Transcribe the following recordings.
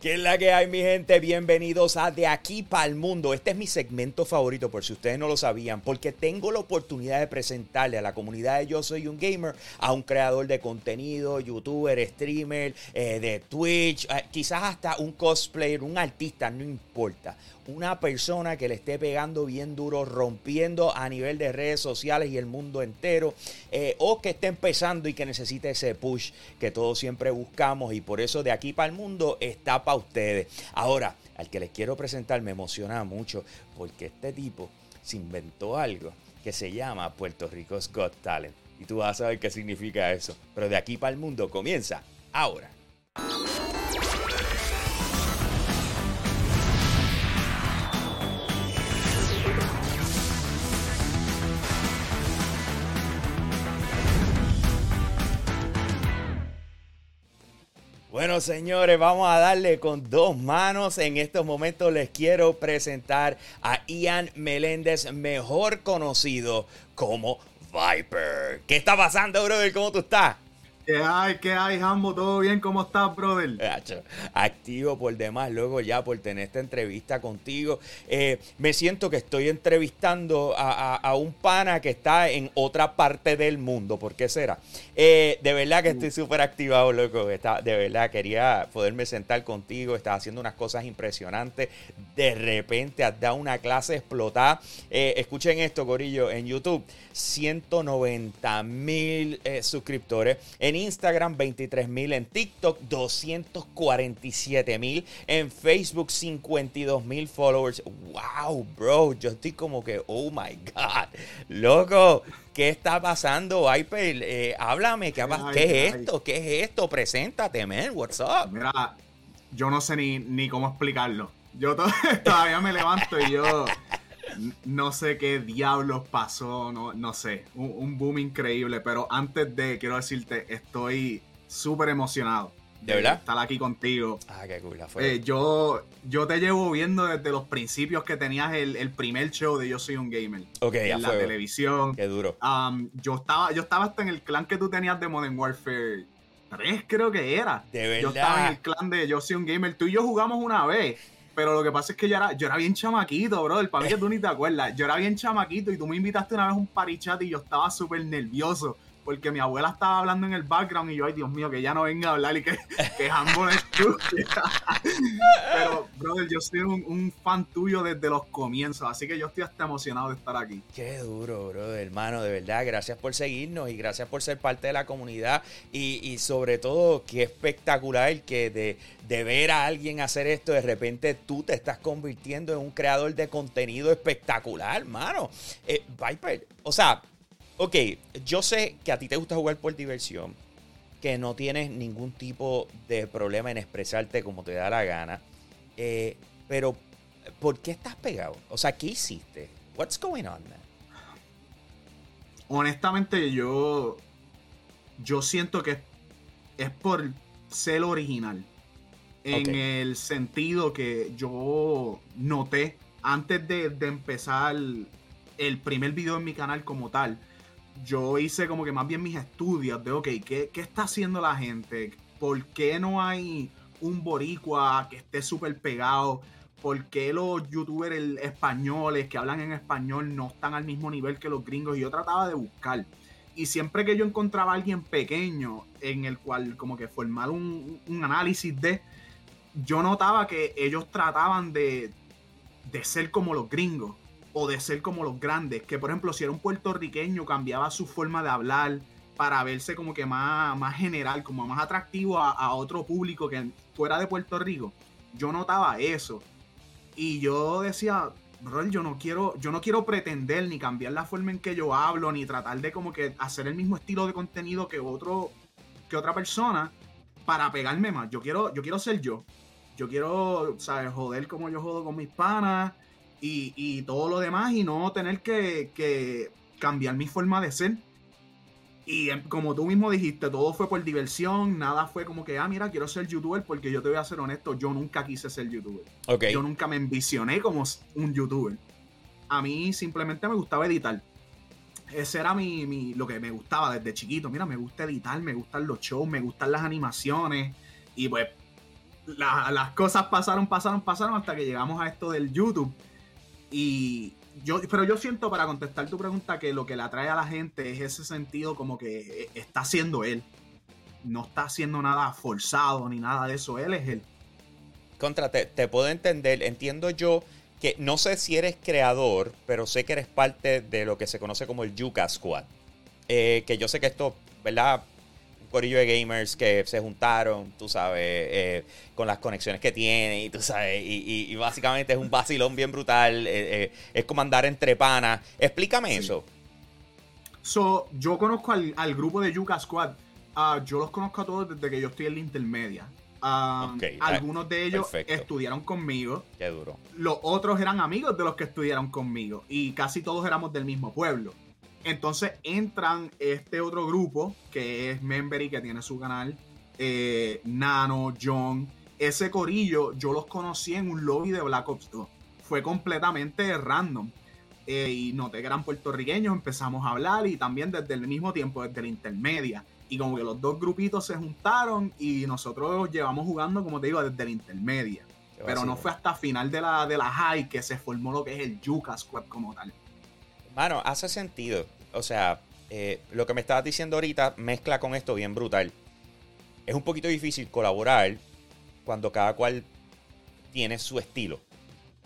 ¿Qué es la que hay, mi gente? Bienvenidos a De Aquí para el Mundo. Este es mi segmento favorito, por si ustedes no lo sabían, porque tengo la oportunidad de presentarle a la comunidad de Yo Soy un Gamer a un creador de contenido, youtuber, streamer, eh, de Twitch, eh, quizás hasta un cosplayer, un artista, no importa una persona que le esté pegando bien duro, rompiendo a nivel de redes sociales y el mundo entero, eh, o que esté empezando y que necesite ese push que todos siempre buscamos y por eso de aquí para el mundo está para ustedes. Ahora, al que les quiero presentar me emociona mucho porque este tipo se inventó algo que se llama Puerto Rico's Got Talent. Y tú vas a saber qué significa eso. Pero de aquí para el mundo comienza ahora. Bueno, señores, vamos a darle con dos manos. En estos momentos les quiero presentar a Ian Meléndez, mejor conocido como Viper. ¿Qué está pasando, brother? ¿Cómo tú estás? ¿Qué hay? ¿Qué hay, Jambo? ¿Todo bien? ¿Cómo estás, brother? Activo por demás, luego ya por tener esta entrevista contigo. Eh, me siento que estoy entrevistando a, un pana que está en otra parte del mundo. ¿Por qué será? Eh, de verdad que estoy súper activado, loco. Está, de verdad, quería poderme sentar contigo. Estás haciendo unas cosas impresionantes. De repente has dado una clase explotada. Eh, escuchen esto, Corillo, en YouTube. 190 mil suscriptores. En Instagram 23 mil, en TikTok 247 mil, en Facebook 52 mil followers. Wow, bro, yo estoy como que, oh my God, loco. ¿Qué está pasando, Viper? Eh, háblame, ¿qué, es esto? ¿Qué es esto? Preséntate, man. What's up? Mira, yo no sé ni, ni cómo explicarlo. Yo todavía me levanto y yo no sé qué diablos pasó, no, no sé, un, boom increíble, pero antes de, quiero decirte, estoy súper emocionado. ¿De verdad? Estar aquí contigo. Ah, qué cool. Eh, yo, yo te llevo viendo desde los principios que tenías el, primer show de Yo Soy un Gamer. Ok, En la televisión. Qué duro. Um, yo, estaba, yo estaba hasta en el clan que tú tenías de Modern Warfare 3, creo que era. De verdad. Yo estaba en el clan de Yo Soy un Gamer. Tú y yo jugamos una vez. Pero lo que pasa es que yo era, yo era bien chamaquito, bro. El mí que tú ni te acuerdas. Yo era bien chamaquito y tú me invitaste una vez a un parichat y yo estaba súper nervioso porque mi abuela estaba hablando en el background y yo, ay Dios mío, que ya no venga a hablar y que, que Jambo es Pero, brother, yo soy un, fan tuyo desde los comienzos, así que yo estoy hasta emocionado de estar aquí. Qué duro, brother, hermano, de verdad, gracias por seguirnos y gracias por ser parte de la comunidad y, y sobre todo, qué espectacular que de, de ver a alguien hacer esto, de repente tú te estás convirtiendo en un creador de contenido espectacular, hermano. Eh, Viper, o sea, Ok, yo sé que a ti te gusta jugar por diversión, que no tienes ningún tipo de problema en expresarte como te da la gana, eh, pero ¿por qué estás pegado? O sea, ¿qué hiciste? What's going on, man? Honestamente, yo, yo siento que es por ser original. En el sentido que yo noté antes de, de empezar el primer video en mi canal como tal, yo hice como que más bien mis estudios de, ok, ¿qué, está haciendo la gente? ¿Por qué no hay un boricua que esté súper pegado? ¿Por qué los youtubers españoles que hablan en español no están al mismo nivel que los gringos? Y yo trataba de buscar. Y siempre que yo encontraba a alguien pequeño en el cual como que formar un, un análisis de, yo notaba que ellos trataban de, de ser como los gringos o de ser como los grandes. Que por ejemplo, si era un puertorriqueño, cambiaba su forma de hablar para verse como que más, más general, como más atractivo a, otro público que fuera de Puerto Rico. Yo notaba eso. Y yo decía, bro, yo no quiero, yo no quiero pretender ni cambiar la forma en que yo hablo, ni tratar de como que hacer el mismo estilo de contenido que otro, que otra persona para pegarme más. Yo quiero, yo quiero ser yo. Yo quiero, ¿sabes? Joder como yo jodo con mis panas y, todo lo demás y no tener que, cambiar mi forma de ser. Y em, como tú mismo dijiste, todo fue por diversión, nada fue como que, ah, mira, quiero ser youtuber, porque yo te voy a ser honesto, yo nunca quise ser youtuber. Yo nunca me envisioné como un youtuber. A mí simplemente me gustaba editar. Ese era mi, lo que me gustaba desde chiquito. Mira, me gusta editar, me gustan los shows, me gustan las animaciones. Y pues las cosas pasaron, pasaron, pasaron hasta que llegamos a esto del YouTube. Y yo, pero yo siento para contestar tu pregunta que lo que le atrae a la gente es ese sentido como que eh, está siendo él. No está haciendo nada forzado ni nada de eso. Él es él. Contra, te, puedo entender. Entiendo yo que no sé si eres creador, pero sé que eres parte de lo que se conoce como el Yuka Squad. Eh, que yo sé que esto, ¿verdad? Corillo de gamers que se juntaron, tú sabes, eh, con las conexiones que tienen, y tú sabes, y, básicamente es un vacilón bien brutal, eh, eh, es como andar entre panas. Explícame eso. So, yo conozco al, grupo de Yuka Squad, ah, yo los conozco a todos desde que yo estoy en la intermedia. Ah, algunos de ellos estudiaron conmigo. Qué duro. Los otros eran amigos de los que estudiaron conmigo. Y casi todos éramos del mismo pueblo. Entonces entran este otro grupo que es Membery, que tiene su canal, eh, Nano, John. Ese corillo yo los conocí en un lobby de Black Ops 2. Fue completamente random. Eh, y noté que eran puertorriqueños, empezamos a hablar y también desde el mismo tiempo, desde la intermedia. Y como que los dos grupitos se juntaron y nosotros llevamos jugando, como te digo, desde la intermedia. Pero no fue hasta final de la, de la high que se formó lo que es el Yuka Squad como tal. Mano, hace sentido. O sea, eh, lo que me estabas diciendo ahorita mezcla con esto bien brutal. Es un poquito difícil colaborar cuando cada cual tiene su estilo.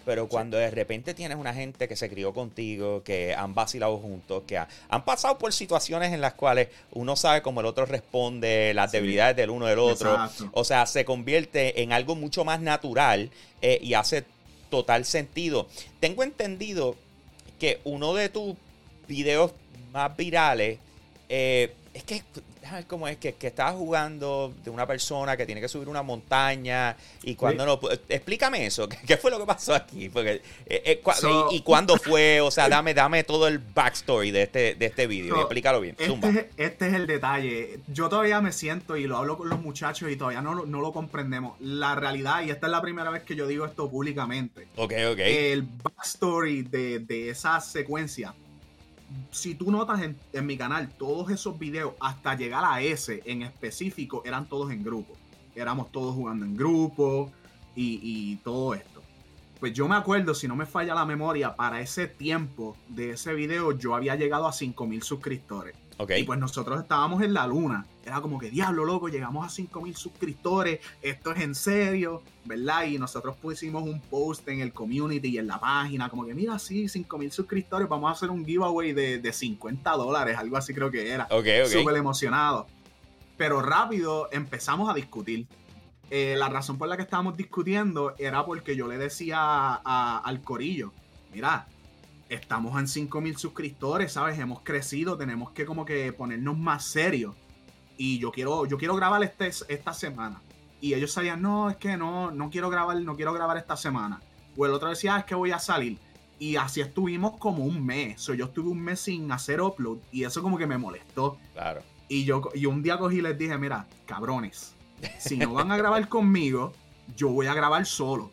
Pero cuando de repente tienes una gente que se crió contigo, que han vacilado juntos, que han pasado por situaciones en las cuales uno sabe cómo el otro responde, las debilidades del uno del otro. O sea, se convierte en algo mucho más natural eh, y hace total sentido. Tengo entendido que uno de tus videos más virales, eh, es que, cómo es, que, que estaba jugando de una persona que tiene que subir una montaña y cuando no... Explícame eso, ¿qué fue lo que pasó aquí? Porque, eh, eh, y, cuándo fue? O sea, dame, dame todo el backstory de este, de este video, explícalo bien. Este, este, es el detalle. Yo todavía me siento y lo hablo con los muchachos y todavía no, no lo comprendemos. La realidad, y esta es la primera vez que yo digo esto públicamente. Ok, ok. El backstory de, de esa secuencia si tú notas en, mi canal, todos esos videos, hasta llegar a ese en específico, eran todos en grupo. Éramos todos jugando en grupo y, todo esto. Pues yo me acuerdo, si no me falla la memoria, para ese tiempo de ese video yo había llegado a 5000 suscriptores. Y pues nosotros estábamos en la luna. Era como que, diablo, loco, llegamos a 5000 suscriptores. Esto es en serio, ¿verdad? Y nosotros pusimos un post en el community y en la página, como que, mira, sí, 5000 suscriptores, vamos a hacer un giveaway de, de 50 dólares, algo así creo que era. Ok, Súper emocionado. Pero rápido empezamos a discutir. Eh, la razón por la que estábamos discutiendo era porque yo le decía al corillo, mira, estamos en 5000 suscriptores, ¿sabes? Hemos crecido, tenemos que como que ponernos más serios. Y yo quiero, yo quiero grabar este, esta semana. Y ellos sabían, no, es que no, no quiero grabar, no quiero grabar esta semana. O el otro decía, ah, es que voy a salir. Y así estuvimos como un mes. O yo estuve un mes sin hacer upload. Y eso como que me molestó. Claro. Y yo y un día cogí y les dije, mira, cabrones, si no van a grabar conmigo, yo voy a grabar solo.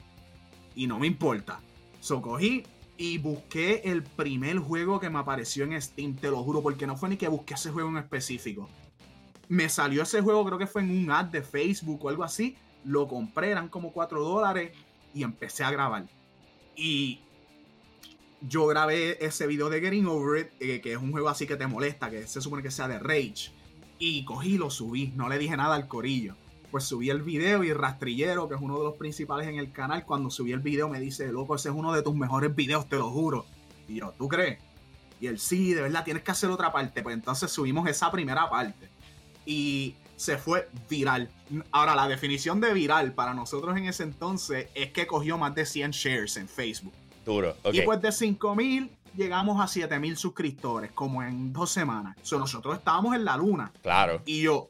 Y no me importa. So cogí, y busqué el primer juego que me apareció en Steam, te lo juro, porque no fue ni que busqué ese juego en específico. Me salió ese juego, creo que fue en un ad de Facebook o algo así. Lo compré, eran como 4 dólares y empecé a grabar. Y yo grabé ese video de Getting Over It, eh, que es un juego así que te molesta, que se supone que sea de Rage. Y cogí y lo subí, no le dije nada al corillo pues subí el video y Rastrillero, que es uno de los principales en el canal, cuando subí el video me dice, loco, ese es uno de tus mejores videos, te lo juro. Y yo, ¿tú crees? Y él, sí, de verdad, tienes que hacer otra parte. Pues entonces subimos esa primera parte. Y se fue viral. Ahora, la definición de viral para nosotros en ese entonces es que cogió más de 100 shares en Facebook. Duro, Y pues de 5000 llegamos a 7000 suscriptores, como en dos semanas. O sea, nosotros estábamos en la luna. Claro. Y yo,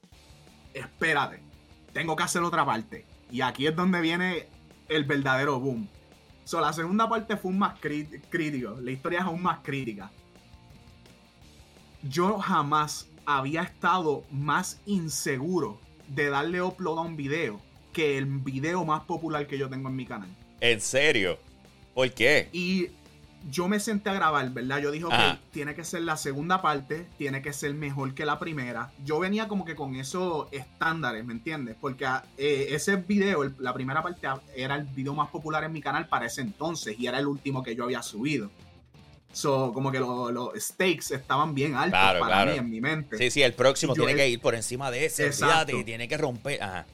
espérate tengo que hacer otra parte. Y aquí es donde viene el verdadero boom. So, la segunda parte fue un más crítico. La historia es aún más crítica. Yo jamás había estado más inseguro de darle upload a un video que el video más popular que yo tengo en mi canal. ¿En serio? ¿Por qué? Y yo me senté a grabar, ¿verdad? Yo dije, ok, tiene que ser la segunda parte, tiene que ser mejor que la primera. Yo venía como que con esos estándares, ¿me entiendes? Porque ah, eh, ese video, la primera parte, ah, era el video más popular en mi canal para ese entonces y era el último que yo había subido. So, como que los stakes estaban bien altos para mí en mi mente. Sí, sí, el próximo tiene que ir por encima de ese, y tiene que romper. Ajá.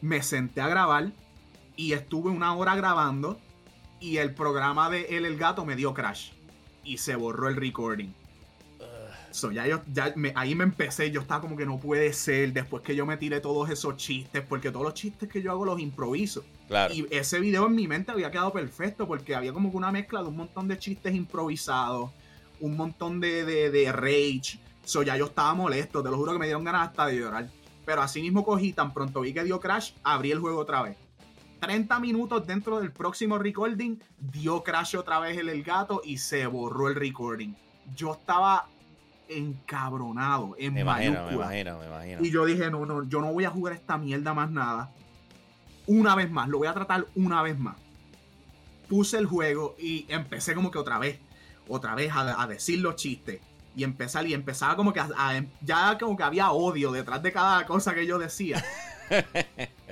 Me senté a grabar y estuve una hora grabando y el programa de El El Gato me dio crash y se borró el recording. So, ya yo, ya ahí me empecé, yo estaba como que no puede ser, después que yo me tiré todos esos chistes, porque todos los chistes que yo hago los improviso. Y ese video en mi mente había quedado perfecto, porque había como que una mezcla de un montón de chistes improvisados, un montón de, de, de rage. So, ya yo estaba molesto, te lo juro que me dieron ganas hasta de llorar. Pero así mismo cogí, tan pronto vi que dio crash, abrí el juego otra vez. 30 minutos dentro del próximo recording, dio crash otra vez el, el gato y se borró el recording. Yo estaba encabronado, en me imagino, me imagino, me imagino. Y yo dije, no, no, yo no voy a jugar esta mierda más nada. Una vez más, lo voy a tratar una vez más. Puse el juego y empecé como que otra vez, otra vez a, decir los chistes. Y empezar, y empezaba como que ya como que había odio detrás de cada cosa que yo decía.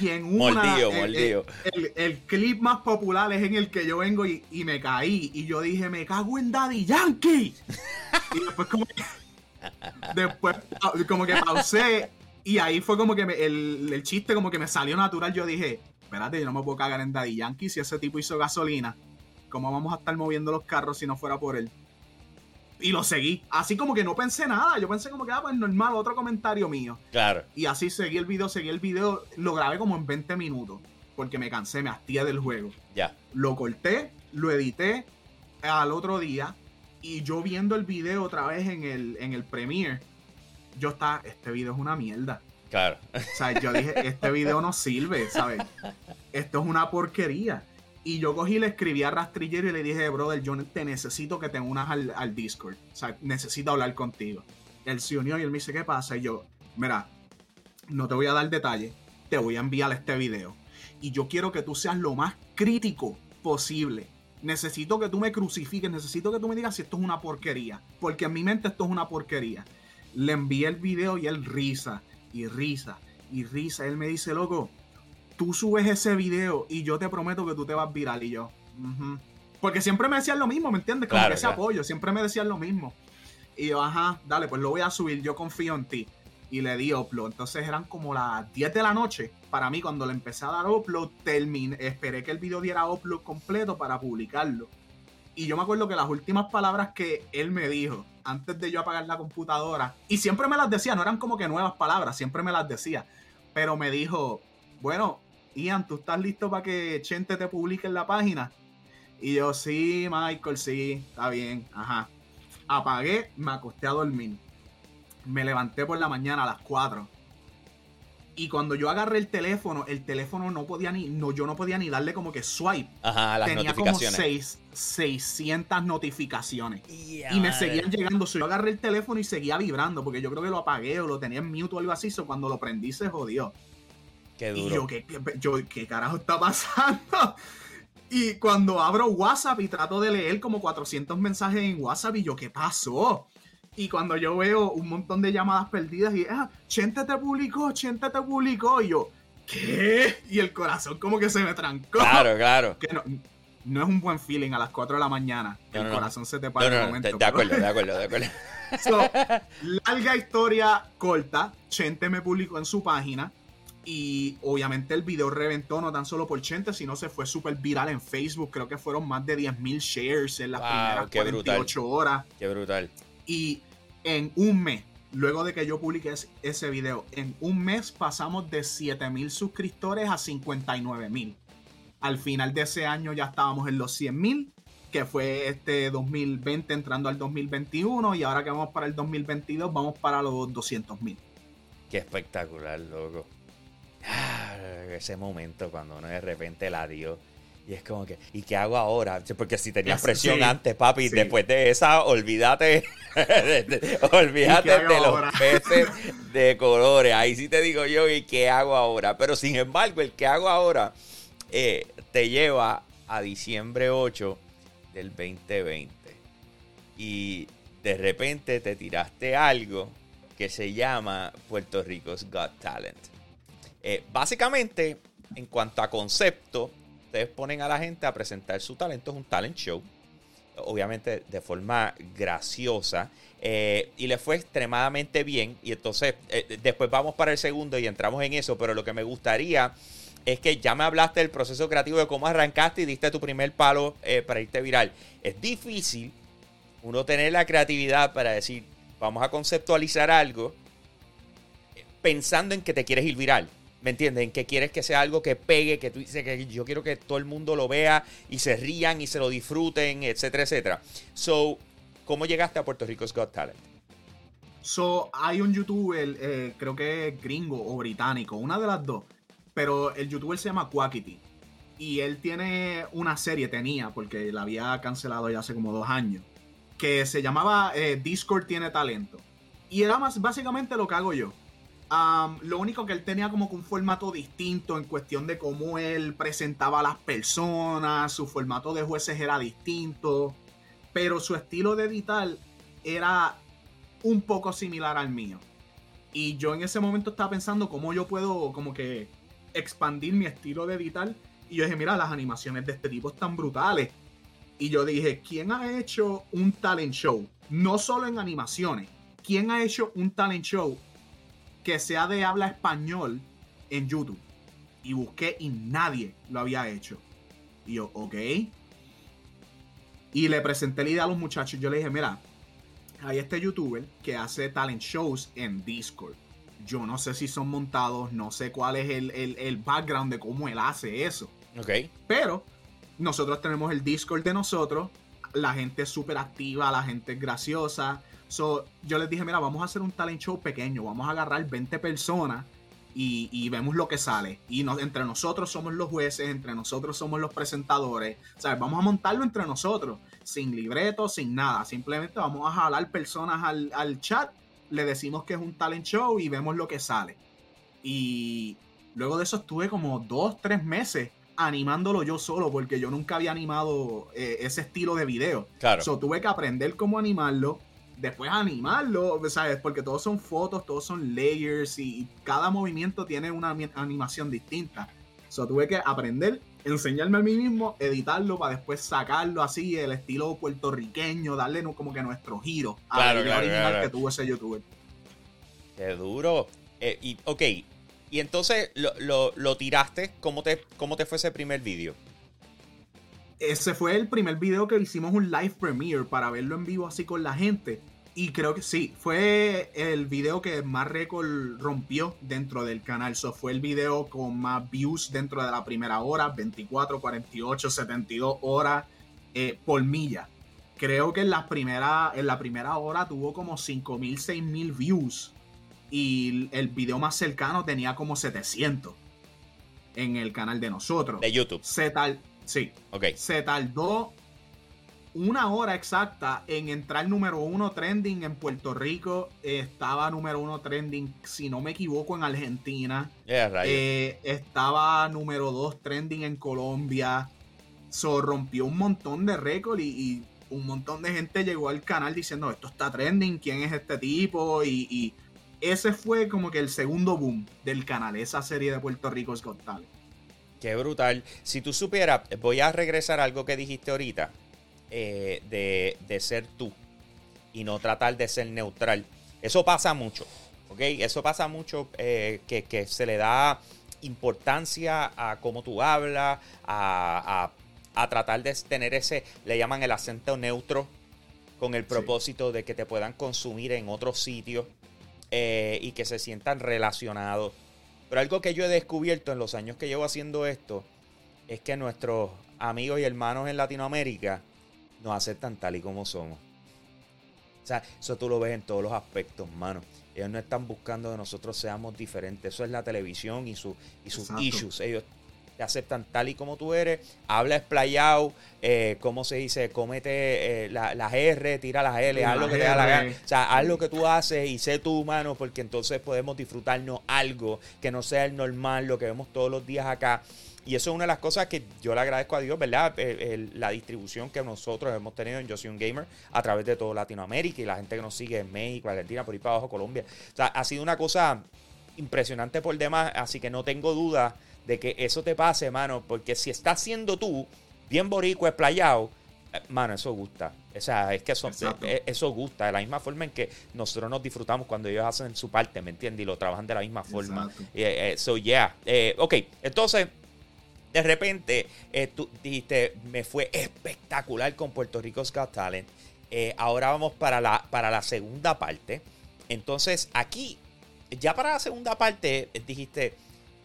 Y en una. el, clip más popular es en el que yo vengo y, me caí. Y yo dije, me cago en Daddy Yankee. y después, como que. Después, como que pausé. Y ahí fue como que el, el, chiste, como que me salió natural. Yo dije, espérate, yo no me puedo cagar en Daddy Yankee si ese tipo hizo gasolina. ¿Cómo vamos a estar moviendo los carros si no fuera por él? Y lo seguí. Así como que no pensé nada. Yo pensé como que, ah, pues normal, otro comentario mío. Claro. Y así seguí el video, seguí el video. Lo grabé como en 20 minutos. Porque me cansé, me hastié del juego. Ya. Lo corté, lo edité al otro día. Y yo viendo el video otra vez en el, en el Premiere, yo estaba, este video es una mierda. Claro. O sea, yo dije, este video no sirve, ¿sabes? Esto es una porquería. Y yo cogí, le escribí a Rastrillero y le dije, brother, yo te necesito que te unas al, Discord. O sea, necesito hablar contigo. Él se unió y él me dice, ¿qué pasa? Y yo, mira, no te voy a dar detalle, te voy a enviar este video. Y yo quiero que tú seas lo más crítico posible. Necesito que tú me crucifiques, necesito que tú me digas si esto es una porquería. Porque en mi mente esto es una porquería. Le envié el video y él risa, y risa, y risa. Él me dice, loco, tú subes ese video y yo te prometo que tú te vas viral. Y yo, porque siempre me decían lo mismo, ¿me entiendes? Como que ese apoyo, siempre me decían lo mismo. Y yo, ajá, dale, pues lo voy a subir, yo confío en ti. Y le di upload. Entonces eran como las 10 de la noche. Para mí, cuando le empecé a dar upload, terminé, esperé que el video diera upload completo para publicarlo. Y yo me acuerdo que las últimas palabras que él me dijo antes de yo apagar la computadora, y siempre me las decía, no eran como que nuevas palabras, siempre me las decía, pero me dijo, bueno, Ian, ¿tú estás listo para que Chente te publique en la página? Y yo, sí, Michael, sí, está bien, ajá. Apagué, me acosté a dormir. Me levanté por la mañana a las 4. Y cuando yo agarré el teléfono, el teléfono no podía ni, no, yo no podía ni darle como que swipe. Ajá, las Tenía como 600 notificaciones. y me seguían llegando. yo agarré el teléfono y seguía vibrando, porque yo creo que lo apagué o lo tenía en mute o algo así. So cuando lo prendí se jodió. Y yo, ¿qué, ¿qué carajo está pasando? Y cuando abro WhatsApp y trato de leer como 400 mensajes en WhatsApp, y yo, ¿qué pasó? Y cuando yo veo un montón de llamadas perdidas y, ah, Chente te publicó, Chente te publicó, y yo, ¿qué? Y el corazón como que se me trancó. Claro, claro. Que no, no es un buen feeling a las 4 de la mañana. el corazón se te para el momento. De, acuerdo, de acuerdo, de acuerdo. larga historia corta. Chente me publicó en su página. Y obviamente el video reventó no tan solo por Chente, sino se fue súper viral en Facebook. Creo que fueron más de 10.000 shares en las primeras 48 horas. Qué brutal. Y en un mes, luego de que yo publiqué ese video, en un mes pasamos de 7.000 suscriptores a 59.000. Al final de ese año ya estábamos en los 100.000, que fue este 2020 entrando al 2021. Y ahora que vamos para el 2022, vamos para los 200.000. Qué espectacular, loco. Ah, ese momento cuando uno de repente la dio. Y es como que, ¿y qué hago ahora? Porque si tenías presión antes, papi, después de esa, olvídate, olvídate de los peces de colores. Ahí sí te digo yo, ¿y qué hago ahora? Pero sin embargo, el que hago ahora eh, te lleva a diciembre 8 del 2020 y de repente te tiraste algo que se llama Puerto Rico's Got Talent. Eh, básicamente, en cuanto a concepto, ustedes ponen a la gente a presentar su talento, es un talent show, obviamente de forma graciosa, eh, y le fue extremadamente bien, y entonces eh, después vamos para el segundo y entramos en eso, pero lo que me gustaría es que ya me hablaste del proceso creativo de cómo arrancaste y diste tu primer palo para irte viral. Es difícil uno tener la creatividad para decir, vamos a conceptualizar algo pensando en que te quieres ir viral. ¿Me entiendes? En que quieres que sea algo que pegue, que tú dices que yo quiero que todo el mundo lo vea y se rían y se lo disfruten, etcétera, etcétera. So, ¿cómo llegaste a Puerto Rico's Got Talent? So, hay un youtuber, eh, creo que es gringo o británico, una de las dos, pero el youtuber se llama Quackity. Y él tiene una serie, tenía, porque la había cancelado ya hace como dos años, que se llamaba eh, Discord tiene talento. Y era más básicamente lo que hago yo. Lo único que él tenía como que un formato distinto en cuestión de cómo él presentaba a las personas, su formato de jueces era distinto, pero su estilo de editar era un poco similar al mío. Y yo en ese momento estaba pensando cómo yo puedo como que expandir mi estilo de editar. Y yo dije, mira, las animaciones de este tipo están brutales. Y yo dije, ¿quién ha hecho un talent show? No solo en animaciones. ¿Quién ha hecho un talent show que sea de habla español en YouTube? Y busqué y nadie lo había hecho. Y yo, ok. Y le presenté la idea a los muchachos. Yo le dije, mira, hay este youtuber que hace talent shows en Discord. Yo no sé si son montados, no sé cuál es el, el background de cómo él hace eso. Ok. Pero nosotros tenemos el Discord de nosotros, la gente es súper activa, la gente es graciosa. So, yo les dije, mira, vamos a hacer un talent show pequeño, vamos a agarrar 20 personas y, vemos lo que sale. Y entre nosotros somos los jueces, entre nosotros somos los presentadores. O sea, vamos a montarlo entre nosotros, sin libreto, sin nada. Simplemente vamos a jalar personas al, al chat, le decimos que es un talent show y vemos lo que sale. Y luego de eso estuve como dos, tres meses animándolo yo solo porque yo nunca había animado eh, ese estilo de video. Claro. So, tuve que aprender cómo animarlo, después animarlo, ¿sabes? Porque todos son fotos, todos son layers y cada movimiento tiene una animación distinta. So, tuve que aprender, enseñarme a mí mismo, editarlo para después sacarlo así, el estilo puertorriqueño, darle como que nuestro giro a la original que tuvo ese youtuber. Qué duro. Eh, y, ok, y entonces lo, tiraste. ¿Cómo te, ¿Cómo te fue ese primer vídeo? Ese fue el primer video que hicimos un live premiere para verlo en vivo así con la gente. Y creo que sí, fue el video que más récord rompió dentro del canal. Eso fue el video con más views dentro de la primera hora, 24, 48, 72 horas eh, por milla. Creo que en la primera, en la primera hora tuvo como 5.000, 6.000 views y el video más cercano tenía como 700 en el canal de nosotros. De YouTube. Se tal, sí. Ok. Se tardó una hora exacta en entrar número uno trending en Puerto Rico. estaba número uno trending, si no me equivoco, en Argentina. Eh, estaba número dos trending en Colombia. So, rompió un montón de récords y, un montón de gente llegó al canal diciendo esto está trending, quién es este tipo y ese fue como que el segundo boom del canal, esa serie de Puerto Rico Got Talent. Qué brutal. Si tú supieras, voy a regresar a algo que dijiste ahorita, eh, de, ser tú y no tratar de ser neutral. Eso pasa mucho, ¿ok? Eso pasa mucho eh, que, se le da importancia a cómo tú hablas, a, tratar de tener ese, le llaman el acento neutro, con el propósito de que te puedan consumir en otros sitios. Eh, y que se sientan relacionados. Pero algo que yo he descubierto en los años que llevo haciendo esto es que nuestros amigos y hermanos en Latinoamérica nos aceptan tal y como somos. O sea, eso tú lo ves en todos los aspectos, mano. Ellos no están buscando que nosotros seamos diferentes. Eso es la televisión y, su, y sus issues. Ellos te aceptan tal y como tú eres, habla explayado, eh, ¿cómo se dice? Cómete eh, las R, tira las L, haz lo que te da la gana. O sea, haz lo que tú haces y sé tu humano, porque entonces podemos disfrutarnos algo que no sea el normal, lo que vemos todos los días acá. y eso es una de las cosas que yo le agradezco a Dios, ¿verdad? la distribución que nosotros hemos tenido en Yo Soy un Gamer a través de toda Latinoamérica y la gente que nos sigue en México, Argentina, por ahí para abajo, Colombia. O sea, ha sido una cosa impresionante por demás, así que no tengo duda de que eso te pase, mano, porque si estás siendo tú bien borico, esplayado, eh, mano, eso gusta. O sea, es que eso, eh, eso gusta, de la misma forma en que nosotros nos disfrutamos cuando ellos hacen su parte, ¿me entiendes? Y lo trabajan de la misma forma. Eso, ya. Yeah. ok, entonces, de repente, eh, tú dijiste, me fue espectacular con Puerto Rico's Got Talent. ahora vamos para la, para la segunda parte. Entonces, aquí, ya para la segunda parte, dijiste,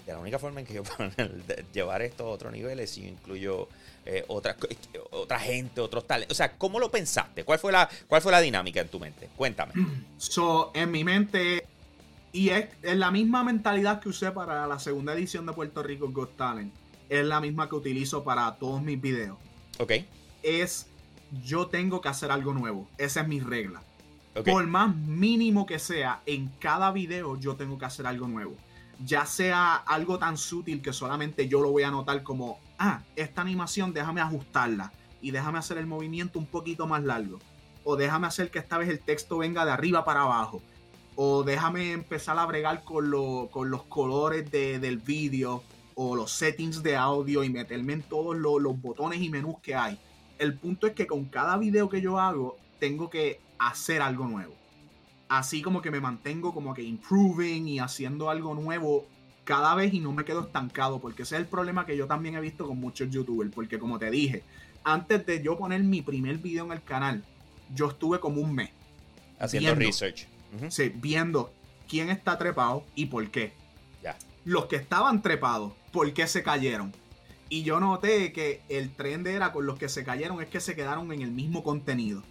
de la única forma en que yo puedo llevar esto a otro nivel es si incluyo eh, otra, otra gente, otros tales. O sea, ¿cómo lo pensaste? ¿Cuál fue, la, ¿Cuál fue la dinámica en tu mente? Cuéntame. So, en mi mente, y es, la misma mentalidad que usé para la segunda edición de Puerto Rico Got Talent, es la misma que utilizo para todos mis videos. Ok. Es, yo tengo que hacer algo nuevo. Esa es mi regla. Por más mínimo que sea, en cada video yo tengo que hacer algo nuevo ya sea algo tan sutil que solamente yo lo voy a notar como, ah, esta animación déjame ajustarla y déjame hacer el movimiento un poquito más largo. O déjame hacer que esta vez el texto venga de arriba para abajo. O déjame empezar a bregar con, los colores del vídeo o los settings de audio y meterme en todos los botones y menús que hay. El punto es que con cada video que yo hago tengo que hacer algo nuevo así como que me mantengo como que improving y haciendo algo nuevo cada vez y no me quedo estancado, porque ese es el problema que yo también he visto con muchos youtubers, porque como te dije, antes de yo poner mi primer video en el canal, yo estuve como un mes. Haciendo research. Sí, viendo quién está trepado y por qué. Los que estaban trepados, ¿por qué se cayeron? Y yo noté que el trend era con los que se cayeron es que se quedaron en el mismo contenido.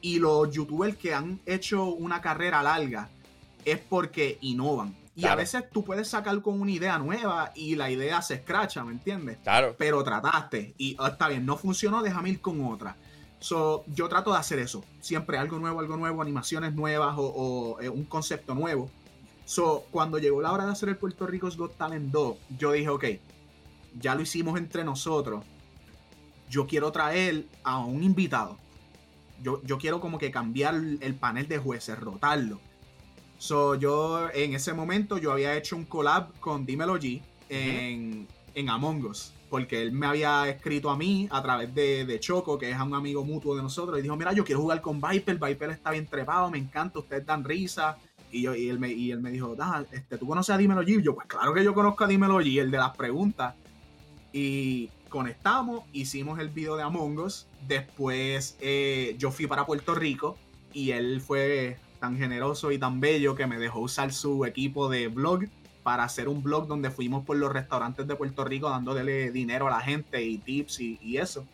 Y los youtubers que han hecho una carrera larga es porque innovan. Y a veces tú puedes sacar con una idea nueva y la idea se escracha, ¿me entiendes? Claro. Pero trataste y oh, está bien, no funcionó, déjame ir con otra. So, yo trato de hacer eso. Siempre algo nuevo, algo nuevo, animaciones nuevas o, eh, un concepto nuevo. So, cuando llegó la hora de hacer el Puerto Rico's Got Talent 2, yo dije, ok, ya lo hicimos entre nosotros. Yo quiero traer a un invitado yo, quiero como que cambiar el panel de jueces, rotarlo. So, yo en ese momento yo había hecho un collab con Dímelo G en, Among Us. Porque él me había escrito a mí a través de, Choco, que es un amigo mutuo de nosotros, y dijo, mira, yo quiero jugar con Viper, Viper está bien trepado, me encanta, ustedes dan risa. Y, yo, y, él, me, y él me dijo, este, ¿tú conoces a Dímelo G? yo, pues claro que yo conozco a Dímelo G, el de las preguntas. Y conectamos, hicimos el video de Among Us. Después eh, yo fui para Puerto Rico y él fue tan generoso y tan bello que me dejó usar su equipo de blog para hacer un blog donde fuimos por los restaurantes de Puerto Rico dándole dinero a la gente y tips y, eso.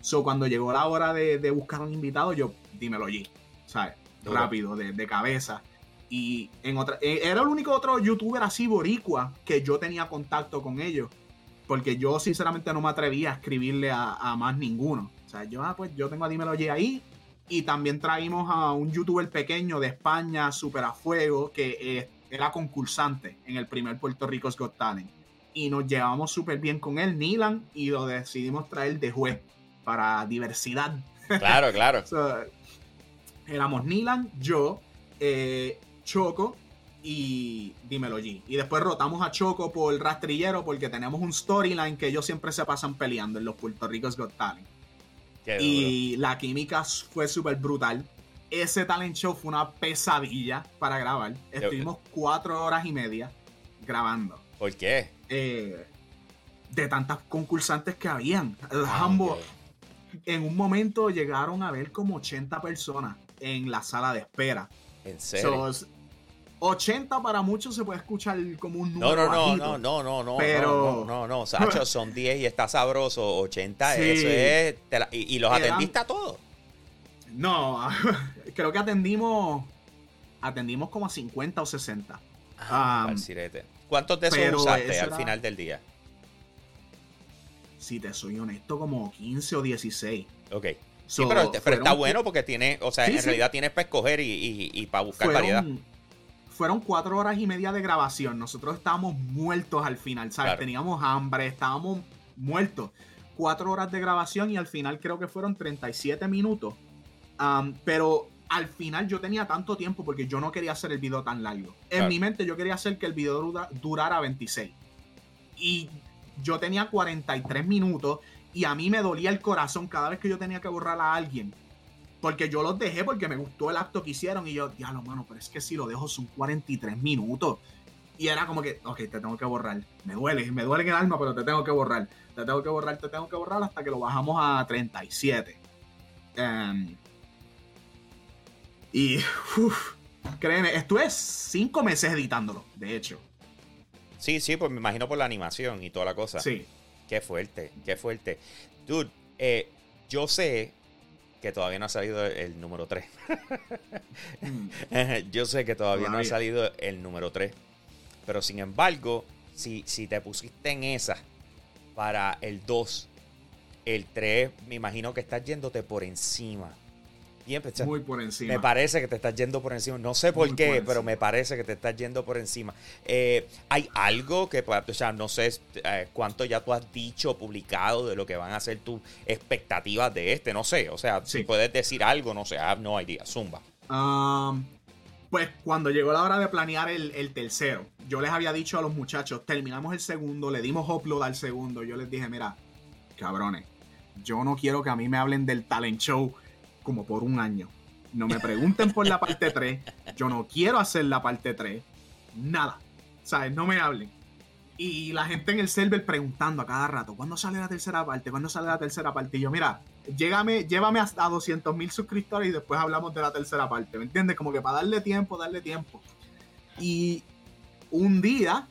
So, cuando llegó la hora de, buscar un invitado, yo dímelo allí, ¿sabes? Rápido, de, de, cabeza. Y en otra, eh, era el único otro youtuber así boricua que yo tenía contacto con ellos porque yo sinceramente no me atreví a escribirle a, más ninguno. O sea, yo, ah, pues yo tengo a Dímelo ahí. Y también traímos a un youtuber pequeño de España, super a fuego, que eh, era concursante en el primer Puerto Rico's Got Talent. Y nos llevamos súper bien con él, Nilan, y lo decidimos traer de juez para diversidad. Claro, claro. éramos Nilan, yo, eh, Choco y dímelo G. Y después rotamos a Choco por rastrillero porque tenemos un storyline que ellos siempre se pasan peleando en los Puerto Ricos Got Talent. y la química fue súper brutal. Ese talent show fue una pesadilla para grabar. Estuvimos cuatro horas y media grabando. ¿Por qué? Eh, de tantas concursantes que habían. Ah, en un momento llegaron a ver como 80 personas en la sala de espera. ¿En serio? 80 para muchos se puede escuchar como un número. No, no, no, no, no, no, pero... no, no, no, Sacho, son 10 y está sabroso. 80, eso es. y, los atendiste a todos. No, creo que atendimos. Atendimos como a 50 o 60. Ah, um, ¿Cuántos de esos usaste al final del día? Si te soy honesto, como 15 o 16. Ok. Sí, pero, está bueno porque tiene, o sea, en realidad tienes para escoger y, y, para buscar variedad fueron cuatro horas y media de grabación. Nosotros estábamos muertos al final, ¿sabes? Teníamos hambre, estábamos muertos. Cuatro horas de grabación y al final creo que fueron 37 minutos. pero al final yo tenía tanto tiempo porque yo no quería hacer el video tan largo. En mi mente yo quería hacer que el video durara 26. Y yo tenía 43 minutos y a mí me dolía el corazón cada vez que yo tenía que borrar a alguien. Porque yo los dejé porque me gustó el acto que hicieron y yo, ya lo mano, pero es que si lo dejo son 43 minutos. Y era como que, ok, te tengo que borrar. Me duele, me duele en el alma, pero te tengo que borrar. Te tengo que borrar, te tengo que borrar hasta que lo bajamos a 37. Um, y, uff, créeme, estuve cinco meses editándolo, de hecho. Sí, sí, pues me imagino por la animación y toda la cosa. Sí. Qué fuerte, qué fuerte. Dude, eh, yo sé que todavía no ha salido el, número 3. Mm. yo sé que todavía no ha salido el número 3. Pero sin embargo, si, si te pusiste en esa para el 2, el 3, me imagino que estás yéndote por encima. Muy por encima. Me parece que te estás yendo por encima. No sé por qué, pero me parece que te estás yendo por encima. Eh, ¿Hay algo que, o sea, no sé eh, cuánto ya tú has dicho, publicado de lo que van a ser tus expectativas de este? No sé, o sea, si puedes decir algo, no sé, no hay día, zumba. Um, pues cuando llegó la hora de planear el, el, tercero, yo les había dicho a los muchachos, terminamos el segundo, le dimos upload al segundo, yo les dije, mira, cabrones, yo no quiero que a mí me hablen del talent show como por un año. No me pregunten por la parte 3. Yo no quiero hacer la parte 3. Nada. ¿Sabes? No me hablen. Y la gente en el server preguntando a cada rato, ¿cuándo sale la tercera parte? ¿Cuándo sale la tercera parte? Y yo, mira, llévame hasta 200 mil suscriptores y después hablamos de la tercera parte. ¿Me entiendes? Como que para darle tiempo, darle tiempo. Y un día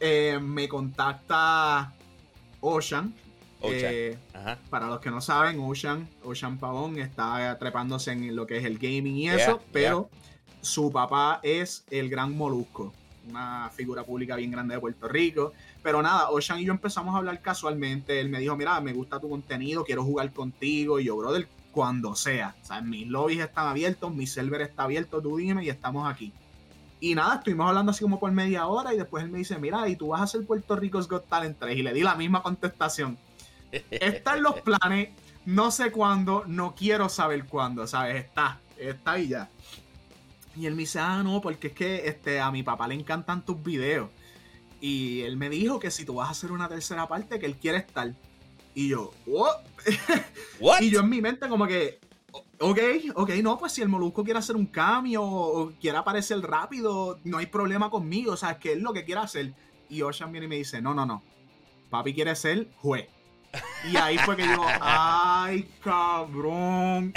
eh, me contacta Ocean, eh, para los que no saben, Ocean, Ocean Pavón está trepándose en lo que es el gaming y eso, pero su papá es el gran Molusco, una figura pública bien grande de Puerto Rico. Pero nada, Ocean y yo empezamos a hablar casualmente. Él me dijo, mira, me gusta tu contenido, quiero jugar contigo. Y yo, brother, cuando sea. O sea, mis lobbies están abiertos, mi server está abierto, tú dime y estamos aquí. Y nada, estuvimos hablando así como por media hora y después él me dice, mira, y tú vas a hacer Puerto Rico's Got Talent 3. Y le di la misma contestación. Está en los planes, no sé cuándo, no quiero saber cuándo, ¿sabes? Está, está ahí ya. Y él me dice, ah, no, porque es que este, a mi papá le encantan tus videos. Y él me dijo que si tú vas a hacer una tercera parte, que él quiere estar. Y yo, ¿what? y yo en mi mente como que, ok, ok, no, pues si el Molusco quiere hacer un cambio o quiere aparecer rápido, no hay problema conmigo, o sea, es que él lo que quiere hacer. Y Ocean viene y me dice, no, no, no, papi quiere ser juez. Y ahí fue que yo, ay, cabrón.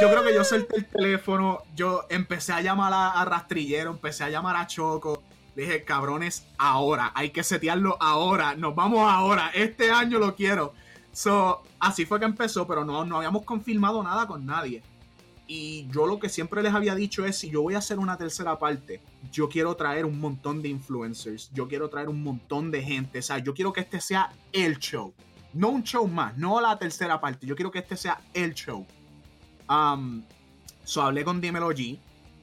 Yo creo que yo solté el teléfono, yo empecé a llamar a, Rastrillero, empecé a llamar a Choco. Le dije, cabrones, ahora, hay que setearlo ahora, nos vamos ahora, este año lo quiero. So, así fue que empezó, pero no, no habíamos confirmado nada con nadie. Y yo lo que siempre les había dicho es, si yo voy a hacer una tercera parte, yo quiero traer un montón de influencers, yo quiero traer un montón de gente, o sea, yo quiero que este sea el show, no un show más, no la tercera parte, yo quiero que este sea el show. Um, so hablé con Dímelo G,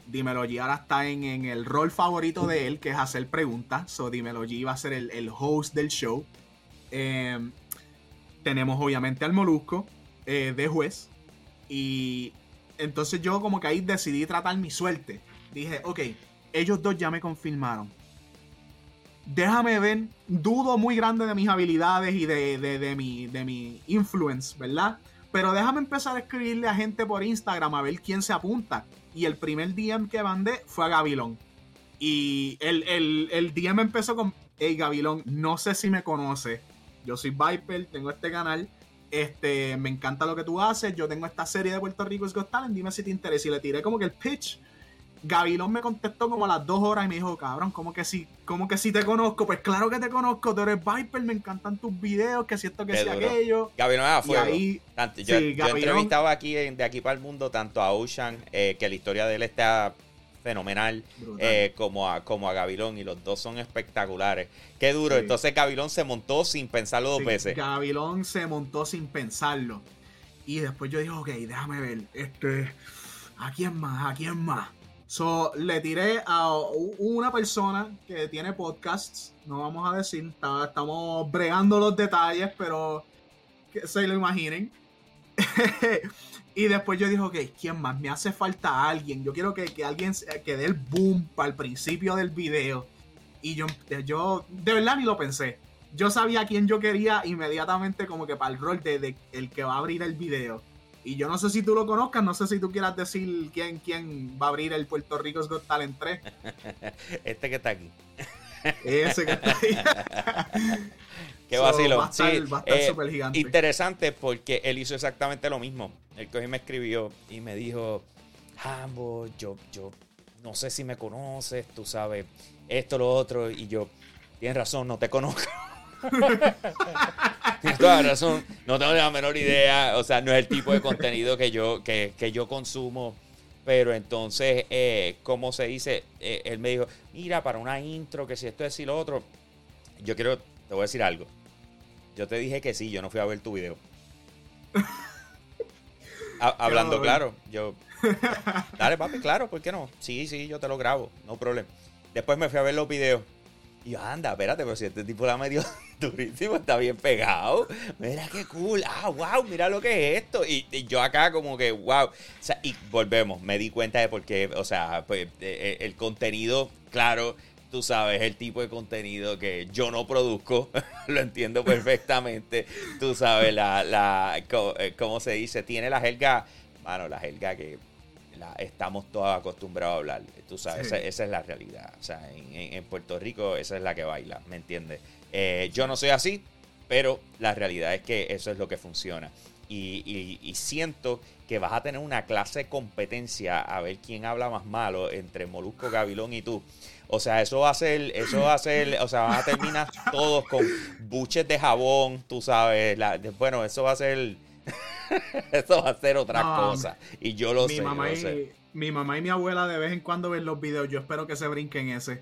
Dímelo G ahora está en, el rol favorito de él, que es hacer preguntas, so Dímelo G va a ser el, host del show. Em, tenemos obviamente al Molusco eh, de juez y entonces yo como que ahí decidí tratar mi suerte. Dije, ok, ellos dos ya me confirmaron. Déjame ver, dudo muy grande de mis habilidades y de, de, mi, de mi influence, ¿verdad? Pero déjame empezar a escribirle a gente por Instagram a ver quién se apunta. Y el primer DM que mandé fue a Gavilón. Y el, el, el DM empezó con, hey Gavilón, no sé si me conoce. Yo soy Viper, tengo este canal este, me encanta lo que tú haces, yo tengo esta serie de Puerto Rico Got Talent, dime si te interesa. Y le tiré como que el pitch. Gavilón me contestó como a las dos horas y me dijo, cabrón, ¿cómo que sí? ¿Cómo que sí te conozco? Pues claro que te conozco, tú eres Viper, me encantan tus videos, que si esto, que si aquello. Gavilón era fuego. Ahí, yo, he entrevistado aquí, de aquí para el mundo, tanto a Ocean, eh, que la historia de él está fenomenal eh, como, a, como a Gavilón y los dos son espectaculares. Qué duro. Entonces Gavilón se montó sin pensarlo dos veces. Gavilón se montó sin pensarlo. Y después yo dije, ok, déjame ver, este, ¿a quién más? ¿A quién más? So, le tiré a una persona que tiene podcasts, no vamos a decir, estamos bregando los detalles, pero que se lo imaginen. y después yo dije, ok, ¿quién más? Me hace falta alguien. Yo quiero que, alguien que dé el boom para el principio del video. Y yo, yo de verdad ni lo pensé. Yo sabía quién yo quería inmediatamente como que para el rol de, el que va a abrir el video. Y yo no sé si tú lo conozcas, no sé si tú quieras decir quién, quién va a abrir el Puerto Rico's Got Talent 3. este que está aquí. Ese que está ahí. Qué vacilo. Va a estar, sí, eh, gigante. Interesante porque él hizo exactamente lo mismo. El que me escribió y me dijo, Hambo, yo, yo no sé si me conoces, tú sabes esto, lo otro. Y yo, tienes razón, no te conozco. Tienes toda razón. No tengo la menor idea. O sea, no es el tipo de contenido que yo, que, yo consumo. Pero entonces, eh, como se dice, eh, él me dijo, mira, para una intro, que si esto es y lo otro, yo quiero, te voy a decir algo. Yo te dije que sí, yo no fui a ver tu video. Hablando claro, yo... Dale, papi, claro, ¿por qué no? Sí, sí, yo te lo grabo, no problema. Después me fui a ver los videos. Y yo, anda, espérate, pero si este tipo la medio durísimo, está bien pegado. Mira qué cool. Ah, wow, mira lo que es esto. Y, yo acá como que, wow. O sea, y volvemos, me di cuenta de por qué, o sea, pues, eh, eh, el contenido, claro, tú sabes, el tipo de contenido que yo no produzco, lo entiendo perfectamente. Tú sabes, la, la, eh, ¿cómo se dice? Tiene la jerga, bueno, la jerga que estamos todos acostumbrados a hablar. Tú sabes, esa, es la realidad. O sea, en, Puerto Rico esa es la que baila, ¿me entiendes? Eh, yo no soy así, pero la realidad es que eso es lo que funciona. Y, siento que vas a tener una clase de competencia a ver quién habla más malo entre Molusco, Gabilón y tú. O sea, eso va a ser, eso va a ser, o sea, van a terminar todos con buches de jabón, tú sabes. bueno, eso va a ser Eso va a ser otra cosa. Y yo lo mi sé, mamá y, Mi mamá y mi abuela de vez en cuando ven los videos. Yo espero que se brinquen ese.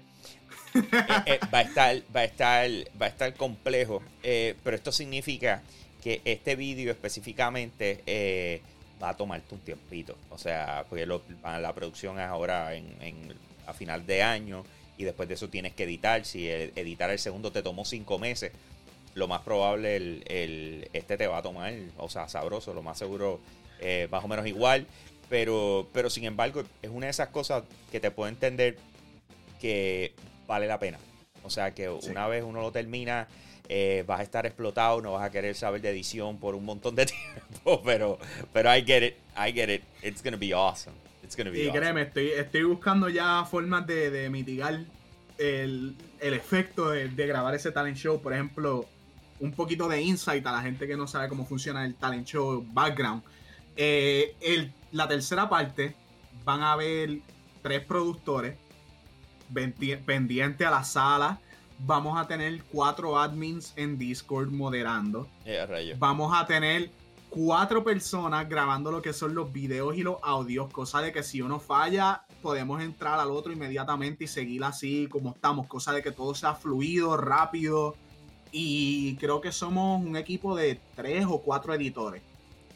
Eh, eh, va, a estar, va, a estar, va a estar complejo. Eh, pero esto significa que este vídeo específicamente va a tomarte un tiempito. O sea, porque la producción es ahora en, a final de año. Y después de eso tienes que editar. Si editar el segundo te tomó cinco meses lo más probable el, este te va a tomar, o sea, sabroso, lo más seguro eh, más o menos igual, pero, pero sin embargo es una de esas cosas que te puedo entender que vale la pena. O sea, que una vez uno lo termina, eh, vas a estar explotado, no vas a querer saber de edición por un montón de tiempo, pero, pero I get it, I get it, it's gonna be awesome. It's gonna be y créeme, estoy, estoy buscando ya formas de, mitigar el, efecto de, de, grabar ese talent show. Por ejemplo, un poquito de insight a la gente que no sabe cómo funciona el talent show background. Eh, la tercera parte van a haber tres productores pendientes a la sala. Vamos a tener cuatro admins en Discord moderando. Eh, Vamos a tener cuatro personas grabando lo que son los videos y los audios, cosa de que si uno falla, podemos entrar al otro inmediatamente y seguir así como estamos, cosa de que todo sea fluido, rápido y creo que somos un equipo de tres o cuatro editores.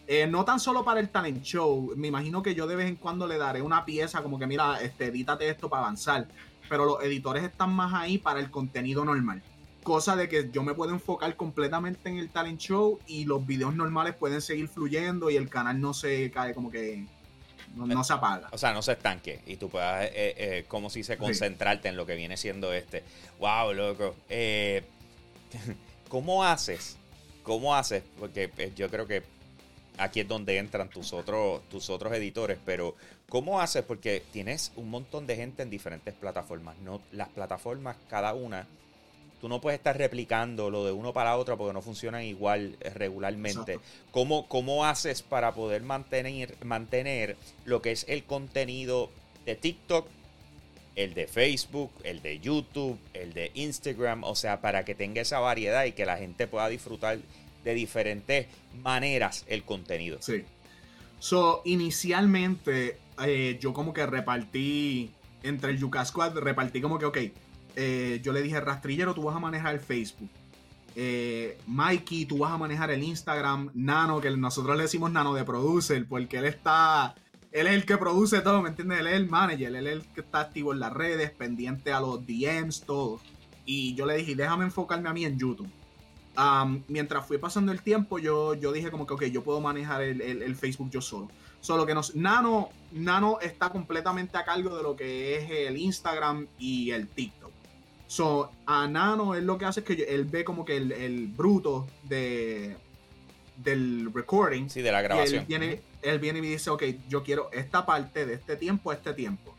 Eh, no tan solo para el talent show, me imagino que yo de vez en cuando le daré una pieza como que mira, este, edítate esto para avanzar, pero los editores están más ahí para el contenido normal. Cosa de que yo me puedo enfocar completamente en el talent show y los videos normales pueden seguir fluyendo y el canal no se cae como que no, se apaga. O sea, no se estanque y tú puedas, eh, eh, como si se concentrarte en lo que viene siendo este. Wow, loco. Eh, ¿Cómo haces? ¿Cómo haces? Porque eh, yo creo que aquí es donde entran tus otros, tus otros editores, pero ¿cómo haces? Porque tienes un montón de gente en diferentes plataformas. No, las plataformas, cada una, tú no puedes estar replicando lo de uno para otro porque no funcionan igual eh, regularmente. ¿Cómo, ¿Cómo, haces para poder mantener, mantener lo que es el contenido de TikTok el de Facebook, el de YouTube, el de Instagram, o sea, para que tenga esa variedad y que la gente pueda disfrutar de diferentes maneras el contenido. Sí. So, inicialmente eh, yo como que repartí entre el Yuka Squad, repartí como que, ok, eh, yo le dije, rastrillero, tú vas a manejar el Facebook. Eh, Mikey, tú vas a manejar el Instagram. Nano, que nosotros le decimos Nano de Producer, porque él está él es el que produce todo, ¿me entiendes? Él es el manager, él es el que está activo en las redes, pendiente a los DMs, todo. Y yo le dije, déjame enfocarme a mí en YouTube. mientras fui pasando el tiempo, yo, yo dije como que, ok, yo puedo manejar el, Facebook yo solo. Solo que nos, Nano, Nano está completamente a cargo de lo que es el Instagram y el TikTok. So, a Nano él lo que hace es que él ve como que el, bruto de, del recording. Sí, de la grabación. Él viene, él viene y me dice, ok, yo quiero esta parte de este tiempo a este tiempo.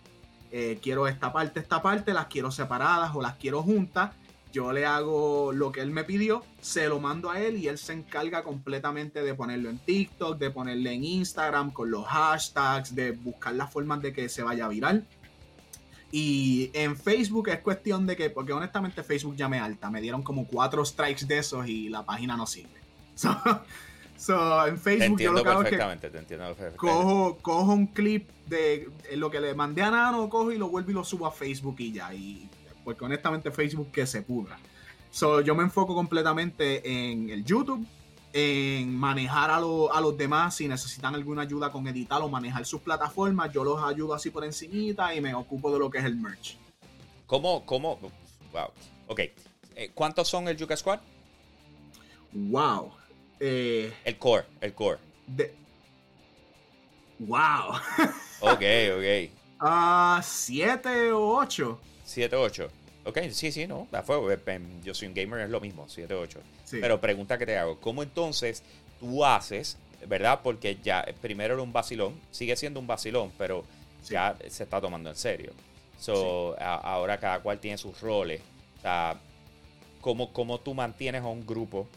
Eh, quiero esta parte, esta parte, las quiero separadas o las quiero juntas. Yo le hago lo que él me pidió, se lo mando a él y él se encarga completamente de ponerlo en TikTok, de ponerlo en Instagram con los hashtags, de buscar las formas de que se vaya a viral. Y en Facebook es cuestión de que, porque honestamente Facebook ya me alta, me dieron como cuatro strikes de esos y la página no sirve. So, en Facebook yo lo que hago es que te entiendo Cojo, cojo un clip de lo que le mandé a Nano, cojo y lo vuelvo y lo subo a Facebook y ya. Y, porque honestamente Facebook que se pudra. So, yo me enfoco completamente en el YouTube, en manejar a, a, los demás si necesitan alguna ayuda con editar o manejar sus plataformas. Yo los ayudo así por encimita y me ocupo de lo que es el merch. ¿Cómo? ¿Cómo? Wow. Ok. Eh, ¿Cuántos son el Yuka Squad? Wow. Eh, el core, el core. De... Wow. ok, ok. Ah, siete o ocho. Siete o ocho. Ok, sí, sí, no. Eh, em, yo soy un gamer, es lo mismo, siete o ocho. Pero pregunta que te hago, ¿cómo entonces tú haces, verdad? Porque ya primero era un vacilón, sigue siendo un vacilón, pero ya se está tomando en serio. So, ahora cada cual tiene sus roles. O sea, ¿cómo, ¿cómo tú mantienes a un grupo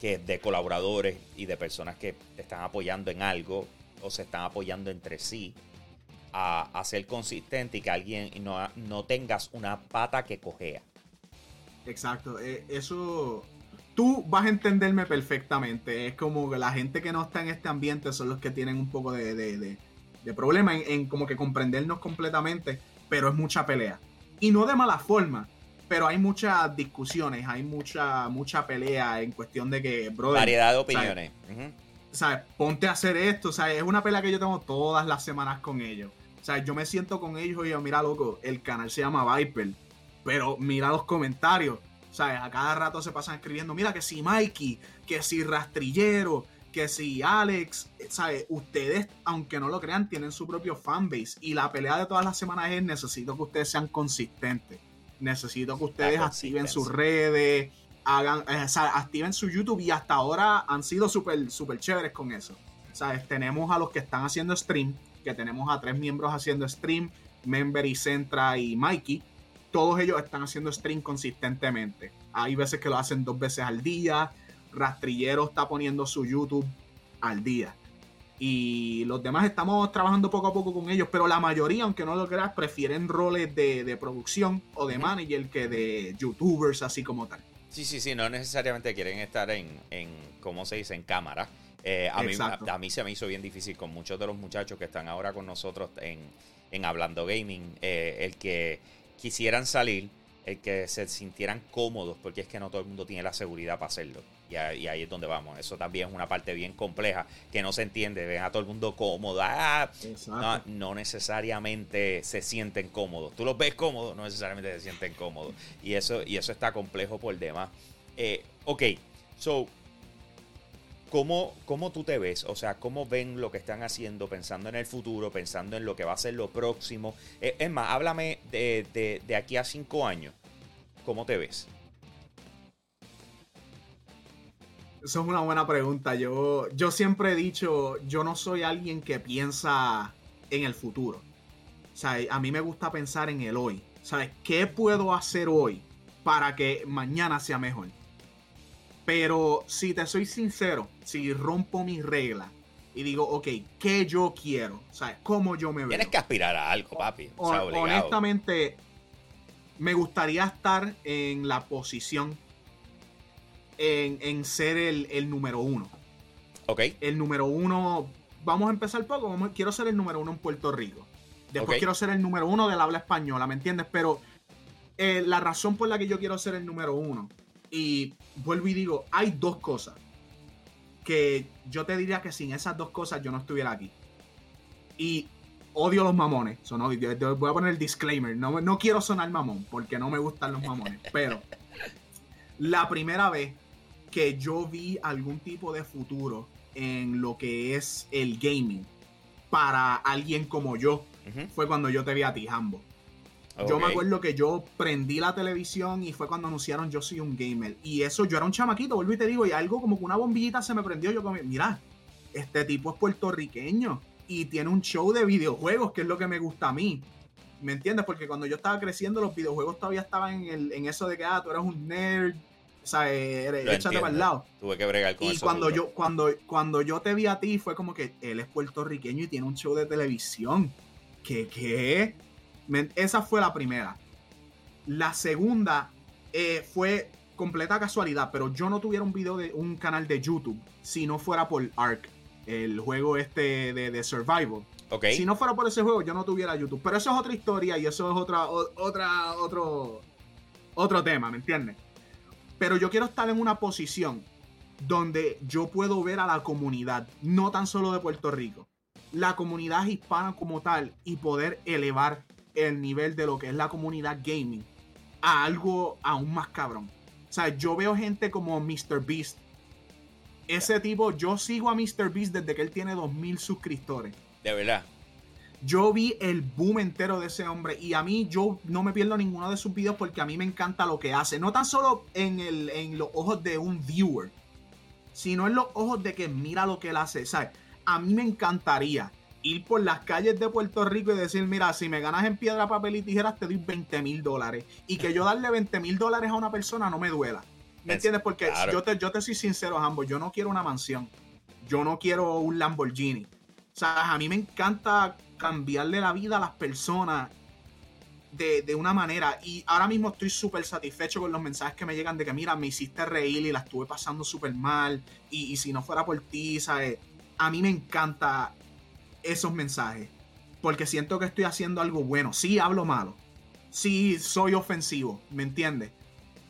que de colaboradores y de personas que te están apoyando en algo o se están apoyando entre sí a, ser consistente y que alguien no, no tengas una pata que cojea. Exacto, eh, eso tú vas a entenderme perfectamente. Es como que la gente que no está en este ambiente son los que tienen un poco de, de, problema en, en, como que comprendernos completamente, pero es mucha pelea. Y no de mala forma, pero hay muchas discusiones, hay mucha, mucha pelea en cuestión de que, brother. Variedad de opiniones. ¿sabes? Ponte a hacer esto, o sea, es una pelea que yo tengo todas las semanas con ellos. O sea, yo me siento con ellos y yo, mira, loco, el canal se llama Viper, pero mira los comentarios. O sea, a cada rato se pasan escribiendo, mira que si Mikey, que si Rastrillero, que si Alex, ¿sabes? Ustedes, aunque no lo crean, tienen su propio fanbase. Y la pelea de todas las semanas es necesito que ustedes sean consistentes necesito que ustedes activen sus redes, hagan, eh, activen su YouTube y hasta ahora han sido súper super chéveres con eso. ¿Sabes? Tenemos a los que están haciendo stream, que tenemos a tres miembros haciendo stream, Member y Centra y Mikey. Todos ellos están haciendo stream consistentemente. Hay veces que lo hacen dos veces al día. Rastrillero está poniendo su YouTube al día y los demás estamos trabajando poco a poco con ellos, pero la mayoría, aunque no lo creas, prefieren roles de, producción o de manager que de youtubers así como tal. Sí, sí, sí, no necesariamente quieren estar en, en ¿cómo se dice?, en cámara. Eh, a, mí, a, mí, se me hizo bien difícil con muchos de los muchachos que están ahora con nosotros en, en Hablando Gaming, eh, el que quisieran salir, el que se sintieran cómodos, porque es que no todo el mundo tiene la seguridad para hacerlo. Y, ahí es donde vamos. Eso también es una parte bien compleja que no se entiende. Ven a todo el mundo cómodo. Ah, no, necesariamente se sienten cómodos. Tú los ves cómodos, no necesariamente se sienten cómodos. Y eso, y eso está complejo por demás. Eh, ok, so, ¿Cómo, ¿Cómo, tú te ves? O sea, ¿cómo ven lo que están haciendo, pensando en el futuro, pensando en lo que va a ser lo próximo? Eh, es más, háblame de, de, de, aquí a cinco años. ¿Cómo te ves? Eso es una buena pregunta. Yo, yo siempre he dicho, yo no soy alguien que piensa en el futuro. O sea, a mí me gusta pensar en el hoy. ¿Sabes? ¿Qué puedo hacer hoy para que mañana sea mejor? Pero si te soy sincero, si rompo mis reglas y digo, ok, ¿qué yo quiero? ¿Sabes? ¿Cómo yo me veo? Tienes que aspirar a algo, papi. honestamente, me gustaría estar en la posición en, ser el, número uno. Ok. El número uno, vamos a empezar poco, quiero ser el número uno en Puerto Rico. Después quiero ser el número uno del habla española, ¿me entiendes? Pero eh, la razón por la que yo quiero ser el número uno, y vuelvo y digo, hay dos cosas que yo te diría que sin esas dos cosas yo no estuviera aquí. Y odio los mamones. voy a poner el disclaimer. No, no quiero sonar mamón porque no me gustan los mamones. Pero la primera vez que yo vi algún tipo de futuro en lo que es el gaming para alguien como yo fue cuando yo te vi a ti, Hambo. Yo me acuerdo que yo prendí la televisión y fue cuando anunciaron yo soy un gamer. Y eso, yo era un chamaquito, vuelvo y te digo, y algo como que una bombillita se me prendió. Yo como, mira, este tipo es puertorriqueño y tiene un show de videojuegos, que es lo que me gusta a mí. ¿Me entiendes? Porque cuando yo estaba creciendo, los videojuegos todavía estaban en, en eso de que, ah, tú eres un nerd, o sea, échate para el lado. Tuve que bregar con y cuando yo, cuando, cuando yo te vi a ti, fue como que él es puertorriqueño y tiene un show de televisión. ¿Qué? ¿Qué? Esa fue la primera. La segunda eh, fue completa casualidad, pero yo no tuviera un video de un canal de YouTube si no fuera por Ark, el juego este de, Survival. Okay. Si no fuera por ese juego, yo no tuviera YouTube. Pero eso es otra historia y eso es otra, otra, otro, otro tema, ¿me entiendes? Pero yo quiero estar en una posición donde yo puedo ver a la comunidad, no tan solo de Puerto Rico, la comunidad hispana como tal y poder elevar el nivel de lo que es la comunidad gaming a algo aún más cabrón. O sea, yo veo gente como Mr. Beast. Ese tipo, yo sigo a Mr. Beast desde que él tiene 2000 suscriptores. De verdad. Yo vi el boom entero de ese hombre y a mí yo no me pierdo ninguno de sus videos porque a mí me encanta lo que hace. No tan solo en, el, en los ojos de un viewer, sino en los ojos de que mira lo que él hace. ¿Sabes? A mí me encantaría ir por las calles de Puerto Rico y decir, mira, si me ganas en piedra, papel y tijeras, te doy 20 mil dólares. Y que yo darle 20 mil dólares a una persona no me duela. ¿Me entiendes? Porque yo, te, yo te soy sincero, ambos. Yo no quiero una mansión. Yo no quiero un Lamborghini. O sea, a mí me encanta cambiarle la vida a las personas de, una manera. Y ahora mismo estoy súper satisfecho con los mensajes que me llegan de que, mira, me hiciste reír y la estuve pasando súper mal. Y, y, si no fuera por ti, ¿sabes? A mí me encanta esos mensajes. Porque siento que estoy haciendo algo bueno. Sí hablo malo. Sí soy ofensivo, ¿me entiendes?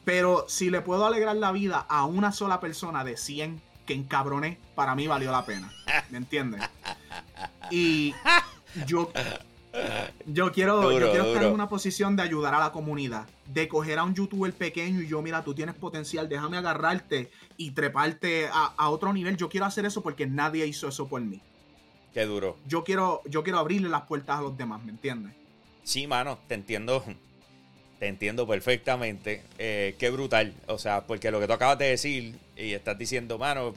Pero si le puedo alegrar la vida a una sola persona de 100 que encabroné, para mí valió la pena. ¿Me entiendes? Y yo, yo quiero, yo quiero estar en una posición de ayudar a la comunidad. De coger a un youtuber pequeño y yo, mira, tú tienes potencial, déjame agarrarte y treparte a, a otro nivel. Yo quiero hacer eso porque nadie hizo eso por mí. Qué duro. Yo quiero, yo quiero abrirle las puertas a los demás, ¿me entiendes? Sí, mano, te entiendo. Te entiendo perfectamente. Eh, qué brutal. O sea, porque lo que tú acabas de decir y estás diciendo, mano,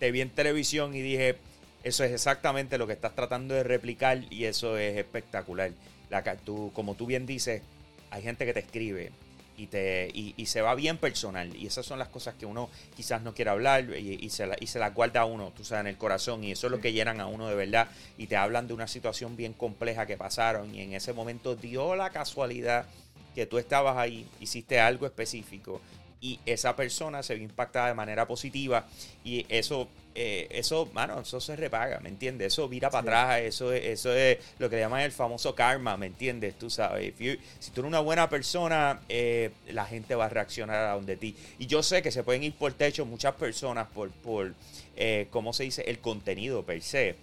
te vi en televisión y dije, eso es exactamente lo que estás tratando de replicar y eso es espectacular. La, tú, como tú bien dices, hay gente que te escribe, y, te, y, se va bien personal. Y esas son las cosas que uno quizás no quiere hablar y, se, la, y se las guarda a uno, tú sabes, en el corazón. Y eso es lo que llenan a uno de verdad. Y te hablan de una situación bien compleja que pasaron. Y en ese momento dio la casualidad que tú estabas ahí, hiciste algo específico y esa persona se ve impactada de manera positiva y eso eh, eso, mano, eso se repaga, ¿me entiendes? Eso vira para atrás, eso es, eso es lo que le llaman el famoso karma, ¿me entiendes? Tú sabes, si tú eres una buena persona, eh, la gente va a reaccionar a donde ti. Y yo sé que se pueden ir por techo muchas personas por, por eh, ¿cómo se dice? El contenido per se.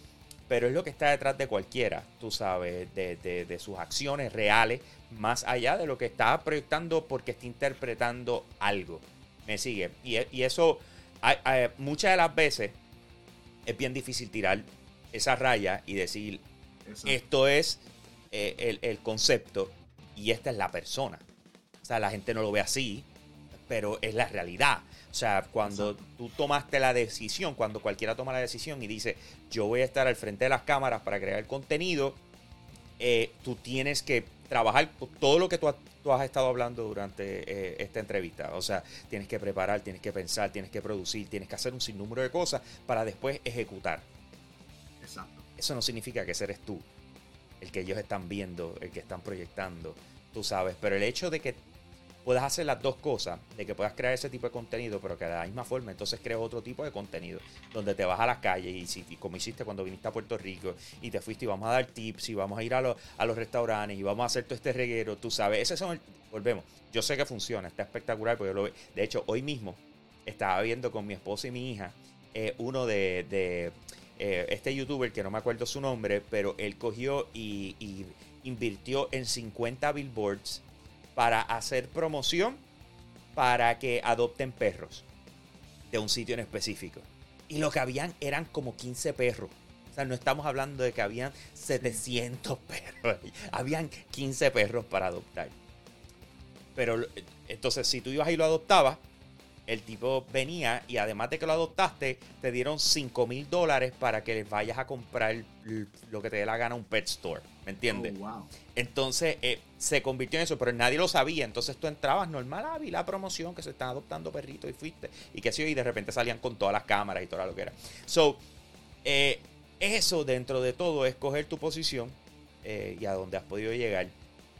Pero es lo que está detrás de cualquiera, tú sabes, de, de sus acciones reales, más allá de lo que está proyectando porque está interpretando algo. ¿Me sigue? Y, y eso, muchas de las veces, es bien difícil tirar esa raya y decir, esto es eh, el, concepto y esta es la persona. O sea, la gente no lo ve así, pero es la realidad. O sea, cuando tú tomaste la decisión, cuando cualquiera toma la decisión y dice, yo voy a estar al frente de las cámaras para crear el contenido, eh, tú tienes que trabajar todo lo que tú, has estado hablando durante eh, esta entrevista. O sea, tienes que preparar, tienes que pensar, tienes que producir, tienes que hacer un sinnúmero de cosas para después ejecutar. Exacto. Eso no significa que eres tú, el que ellos están viendo, el que están proyectando, tú sabes. Pero el hecho de que puedas hacer las dos cosas, de que puedas crear ese tipo de contenido, pero que de la misma forma entonces creas otro tipo de contenido, donde te vas a las calles y, si, como hiciste cuando viniste a Puerto Rico y te fuiste y vamos a dar tips y vamos a ir a, a los restaurantes y vamos a hacer todo este reguero, tú sabes, ese son el, volvemos, yo sé que funciona, está espectacular, porque yo lo de hecho hoy mismo estaba viendo con mi esposa y mi hija eh, uno de, eh, este youtuber, que no me acuerdo su nombre, pero él cogió y, y invirtió en 50 billboards para hacer promoción para que adopten perros de un sitio en específico. Y lo que habían eran como 15 perros. O sea, no estamos hablando de que habían 700 perros. Habían 15 perros para adoptar. Pero entonces, si tú ibas y lo adoptabas, el tipo venía y además de que lo adoptaste, te dieron 5 mil dólares para que les vayas a comprar lo que te dé la gana un pet store. ¿Me entiendes? Oh, entonces eh, se convirtió en eso, pero nadie lo sabía. Entonces tú entrabas normal, ah, vi la promoción que se están adoptando perritos y fuiste. Y que sí, y de repente salían con todas las cámaras y todo lo que era. So, eh, eso dentro de todo es coger tu posición eh, y a dónde has podido llegar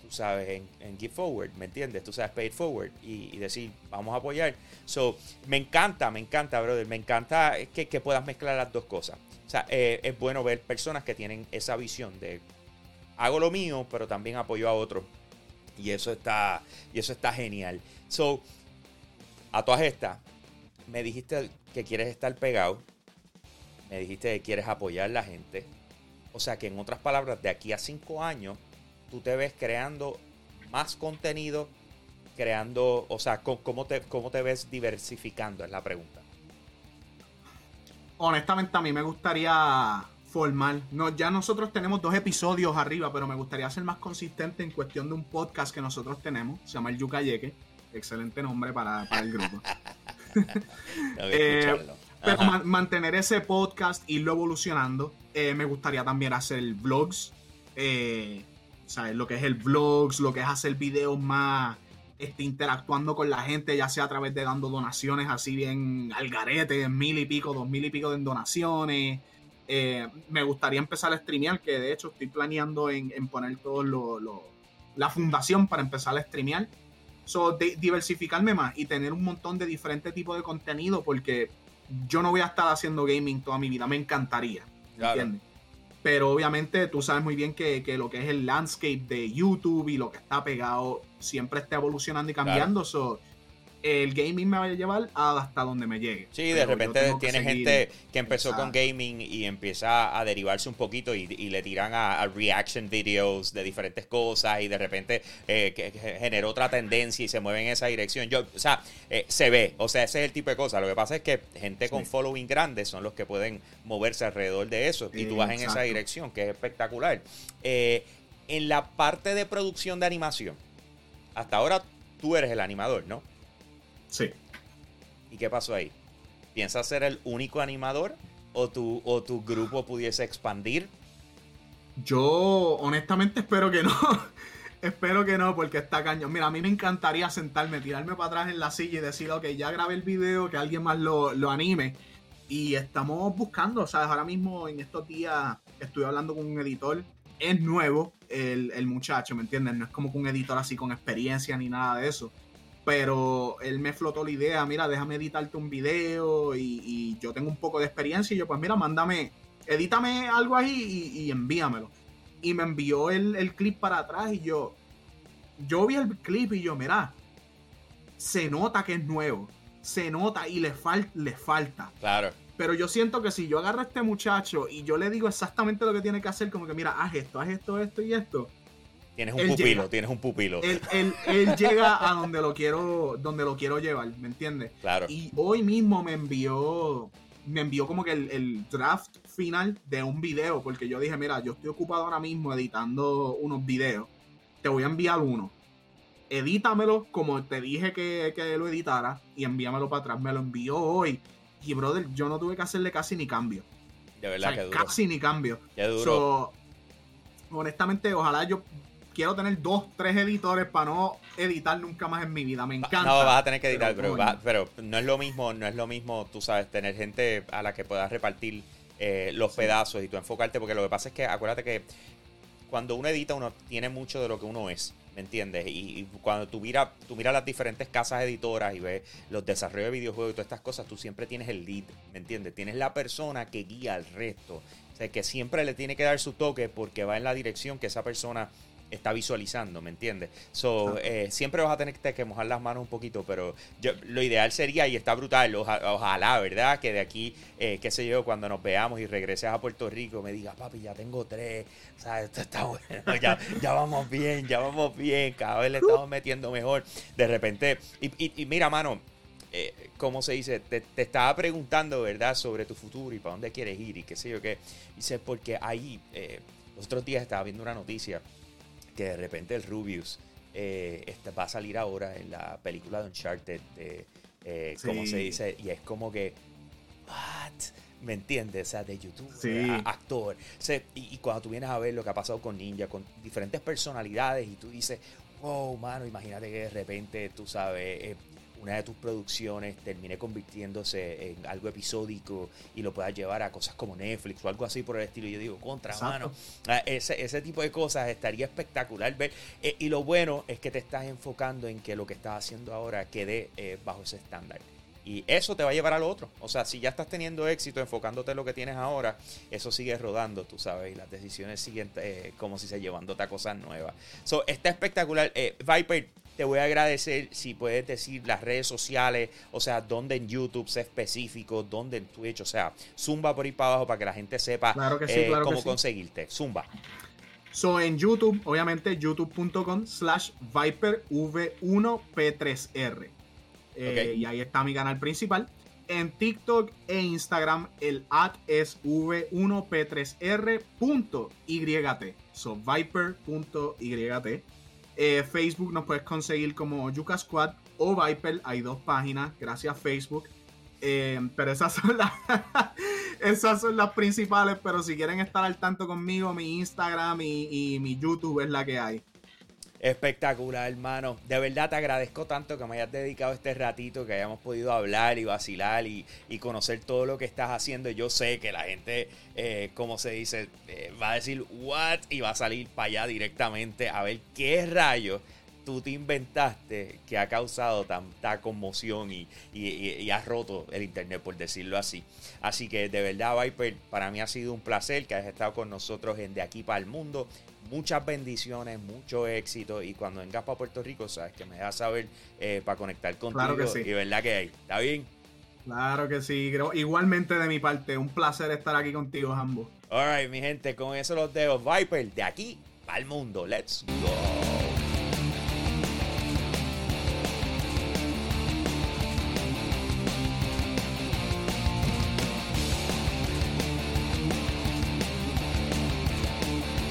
tú sabes, en, en Give Forward, ¿me entiendes? Tú sabes, Pay Forward y, decir, vamos a apoyar. So, me encanta, me encanta, brother, me encanta que, que puedas mezclar las dos cosas. O sea, eh, es bueno ver personas que tienen esa visión de hago lo mío, pero también apoyo a otros. Y eso está, y eso está genial. So, a todas estas, me dijiste que quieres estar pegado. Me dijiste que quieres apoyar a la gente. O sea que en otras palabras, de aquí a cinco años, tú te ves creando más contenido, creando, o sea, ¿cómo te, cómo te ves diversificando? Es la pregunta. Honestamente, a mí me gustaría formar. No, ya nosotros tenemos dos episodios arriba, pero me gustaría ser más consistente en cuestión de un podcast que nosotros tenemos. Se llama El Yucayeque. Excelente nombre para, el grupo. eh, pero mantener ese podcast, irlo evolucionando. Eh, me gustaría también hacer vlogs. Eh, ¿sabes? Lo que es el vlogs, lo que es hacer videos más este, interactuando con la gente, ya sea a través de dando donaciones así bien al garete, mil y pico, dos mil y pico de donaciones. Eh, me gustaría empezar a streamear, que de hecho estoy planeando en, poner todo lo, la fundación para empezar a streamear. So, diversificarme más y tener un montón de diferentes tipos de contenido porque yo no voy a estar haciendo gaming toda mi vida, me encantaría. ¿Entiendes? Pero obviamente tú sabes muy bien que, lo que es el landscape de YouTube y lo que está pegado siempre está evolucionando y cambiando el gaming me va a llevar hasta donde me llegue. Sí, de repente tiene gente que empezó con gaming y empieza a derivarse un poquito y, le tiran a, reaction videos de diferentes cosas y de repente eh, que, generó otra tendencia y se mueve en esa dirección. Yo, o sea, eh, se ve, o sea, ese es el tipo de cosas. Lo que pasa es que gente con following grande son los que pueden moverse alrededor de eso y tú vas en esa dirección, que es espectacular. Eh, en la parte de producción de animación, hasta ahora tú eres el animador, ¿no? Sí. ¿Y qué pasó ahí? ¿Piensas ser el único animador o tu, o tu grupo pudiese expandir? Yo honestamente espero que no. espero que no, porque está cañón. Mira, a mí me encantaría sentarme, tirarme para atrás en la silla y decir, ok, ya grabé el video, que alguien más lo, anime. Y estamos buscando, ¿sabes? Ahora mismo en estos días estoy hablando con un editor. Es nuevo el, el muchacho, ¿me entiendes? No es como que un editor así con experiencia ni nada de eso pero él me flotó la idea, mira, déjame editarte un video y, yo tengo un poco de experiencia y yo pues mira, mándame, edítame algo ahí y, envíamelo. Y me envió el, clip para atrás y yo, yo vi el clip y yo, mira, se nota que es nuevo, se nota y le, le falta. Claro. Pero yo siento que si yo agarro a este muchacho y yo le digo exactamente lo que tiene que hacer, como que mira, haz esto, haz esto, esto y esto, Tienes un pupilo, tienes un pupilo. Él, llega a donde lo quiero, donde lo quiero llevar, ¿me entiendes? Claro. Y hoy mismo me envió, me envió como que el, draft final de un video, porque yo dije, mira, yo estoy ocupado ahora mismo editando unos videos. Te voy a enviar uno. Edítamelo como te dije que, lo editara y envíamelo para atrás. Me lo envió hoy. Y brother, yo no tuve que hacerle casi ni cambio. De verdad que duro. Casi ni cambio. Qué duro. honestamente, ojalá yo quiero tener dos, tres editores para no editar nunca más en mi vida. Me encanta. No, vas a tener que editar, pero, pero, no es lo mismo, no es lo mismo, tú sabes, tener gente a la que puedas repartir eh, los pedazos y tú enfocarte, porque lo que pasa es que acuérdate que cuando uno edita, uno tiene mucho de lo que uno es. ¿Me entiendes? Y, cuando tú miras tú mira las diferentes casas editoras y ves los desarrollos de videojuegos y todas estas cosas, tú siempre tienes el lead, ¿me entiendes? Tienes la persona que guía al resto. O sea, que siempre le tiene que dar su toque porque va en la dirección que esa persona está visualizando, ¿me entiendes? So, eh, siempre vas a tener que mojar las manos un poquito, pero yo, lo ideal sería, y está brutal, ojalá, ¿verdad? Que de aquí, eh, qué sé yo, cuando nos veamos y regreses a Puerto Rico, me digas, papi, ya tengo tres, o sea, esto está bueno, ya, ya vamos bien, ya vamos bien, cada vez le estamos metiendo mejor. De repente, y, y mira, mano, eh, ¿cómo se dice? Te, estaba preguntando, ¿verdad?, sobre tu futuro y para dónde quieres ir y qué sé yo qué. Dice, porque ahí, eh, los otros días estaba viendo una noticia que de repente el Rubius eh, este, va a salir ahora en la película de Uncharted, de, eh, ¿cómo se dice? Y es como que, ¿what? ¿Me entiendes? O sea, de YouTube, actor. y, cuando tú vienes a ver lo que ha pasado con Ninja, con diferentes personalidades, y tú dices, wow, mano, imagínate que de repente, tú sabes, una de tus producciones termine convirtiéndose en algo episódico y lo puedas llevar a cosas como Netflix o algo así por el estilo. Yo digo, contra mano. Ese, ese tipo de cosas estaría espectacular ver. Eh, y lo bueno es que te estás enfocando en que lo que estás haciendo ahora quede eh, bajo ese estándar. Y eso te va a llevar al otro. O sea, si ya estás teniendo éxito enfocándote en lo que tienes ahora, eso sigue rodando, tú sabes, y las decisiones siguen eh, como si se llevándote a cosas nuevas. So, está espectacular. Viper, te voy a agradecer si puedes decir las redes sociales, o sea, dónde en YouTube sea específico, dónde en Twitch, o sea, zumba por ahí para abajo para que la gente sepa eh, cómo conseguirte. Zumba. So, en YouTube, obviamente, youtube.com slash viperv1p3r. Eh, y ahí está mi canal principal. En TikTok e Instagram, el ad es v1p3r.yt. So, viper.yt. Eh, Facebook nos puedes conseguir como Yuka Squad o Viper. Hay dos páginas, gracias Facebook. Eh, pero esas son, las esas son las principales. Pero si quieren estar al tanto conmigo, mi Instagram y mi YouTube es la que hay. Espectacular, hermano. De verdad te agradezco tanto que me hayas dedicado este ratito, que hayamos podido hablar y vacilar y, conocer todo lo que estás haciendo. Yo sé que la gente, eh, como se dice, eh, va a decir, ¿what? Y va a salir para allá directamente a ver qué rayos tú te inventaste que ha causado tanta conmoción y, y, has roto el internet, por decirlo así. Así que de verdad, Viper, para mí ha sido un placer que hayas estado con nosotros en De Aquí para el Mundo muchas bendiciones, mucho éxito. Y cuando vengas para Puerto Rico, sabes que me dejas saber eh, para conectar contigo. Claro que sí. Y verdad que hay. ¿Está bien? Claro que sí. Igualmente de mi parte, un placer estar aquí contigo, ambos. Alright, mi gente, con eso los dejo. Viper, de aquí el mundo. Let's go.